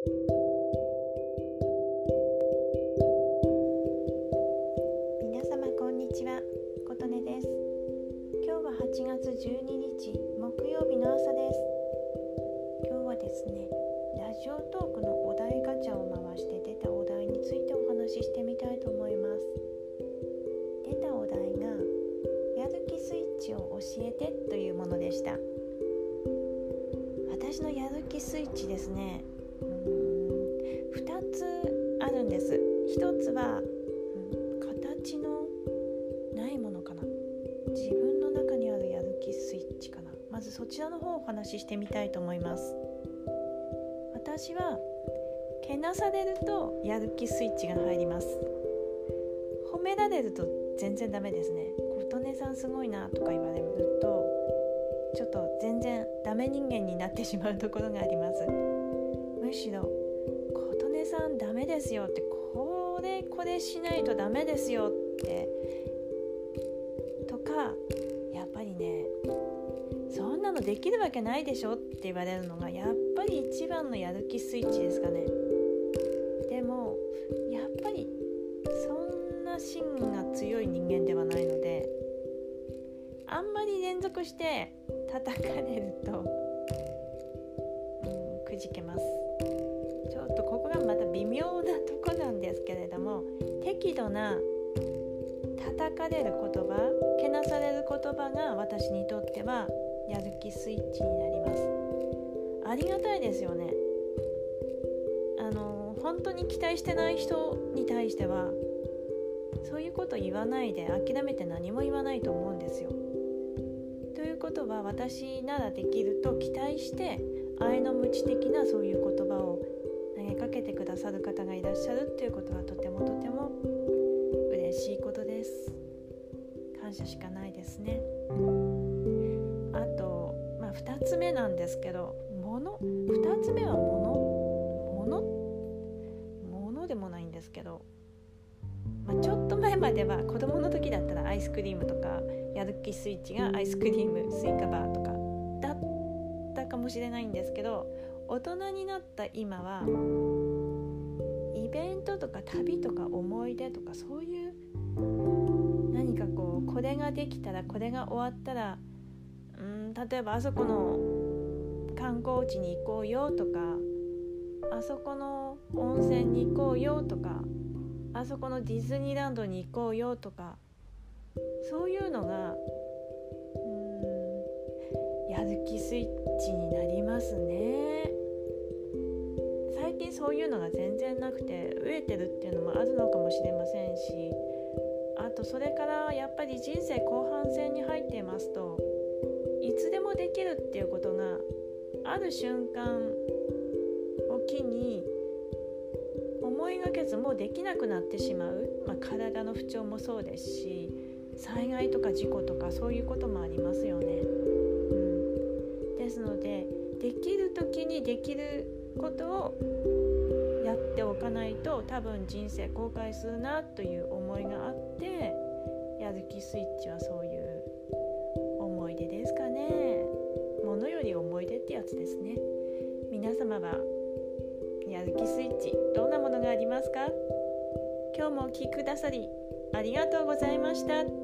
皆様こんにちは。琴音です。今日は8月12日木曜日の朝です。今日はですねラジオトークのお題ガチャを回して出たお題についてお話ししてみたいと思います。出たお題がやる気スイッチを教えてというものでした。私のやる気スイッチですね。2つあるんです。1つはうん形のないものかな。自分の中にあるやる気スイッチかな。まずそちらの方をお話ししてみたいと思います。私はけなされるとやる気スイッチが入ります。褒められると全然ダメですね。琴音さんすごいなとか言われるとちょっと全然ダメ人間になってしまうところがあります。メですよってこれこれしないとダメですよってとかやっぱりねそんなのできるわけないでしょって言われるのがやっぱり一番のやる気スイッチですかね。でもやっぱりそんな芯が強い人間ではないのであんまり連続して叩かれると、うん、くじけます。ちょっとここがまた微妙なとこなんですけれども適度な叩かれる言葉けなされる言葉が私にとってはやる気スイッチになります。ありがたいですよね。あの本当に期待してない人に対してはそういうこと言わないで諦めて何も言わないと思うんですよ。ということは私ならできると期待して愛の無知的なそういうけてくださる方がいらっしゃるっていうことはとてもとても嬉しいことです。感謝しかないですね。あと、まあ、2つ目なんですけど物2つ目は物？物？物でもないんですけど、まあ、ちょっと前までは子供の時だったらアイスクリームとかやる気スイッチがアイスクリームスイカバーとかだったかもしれないんですけど大人になった今はベントとか旅とか思い出とかそういう何かこうこれができたらこれが終わったらうん例えばあそこの観光地に行こうよとかあそこの温泉に行こうよとかあそこのディズニーランドに行こうよとかそういうのがうんやる気スイッチになりますね。そういうのが全然なくて飢えてるっていうのもあるのかもしれませんしあとそれからやっぱり人生後半戦に入っていますといつでもできるっていうことがある瞬間を機に思いがけずもうできなくなってしまう、まあ、体の不調もそうですし災害とか事故とかそういうこともありますよね。うん、ですのでできる時にできることをやっておかないと多分人生後悔するなという思いがあってやる気スイッチはそういう思い出ですかね。ものより思い出ってやつですね。皆様はやる気スイッチどんなものがありますか？今日もお聴きくださりありがとうございました。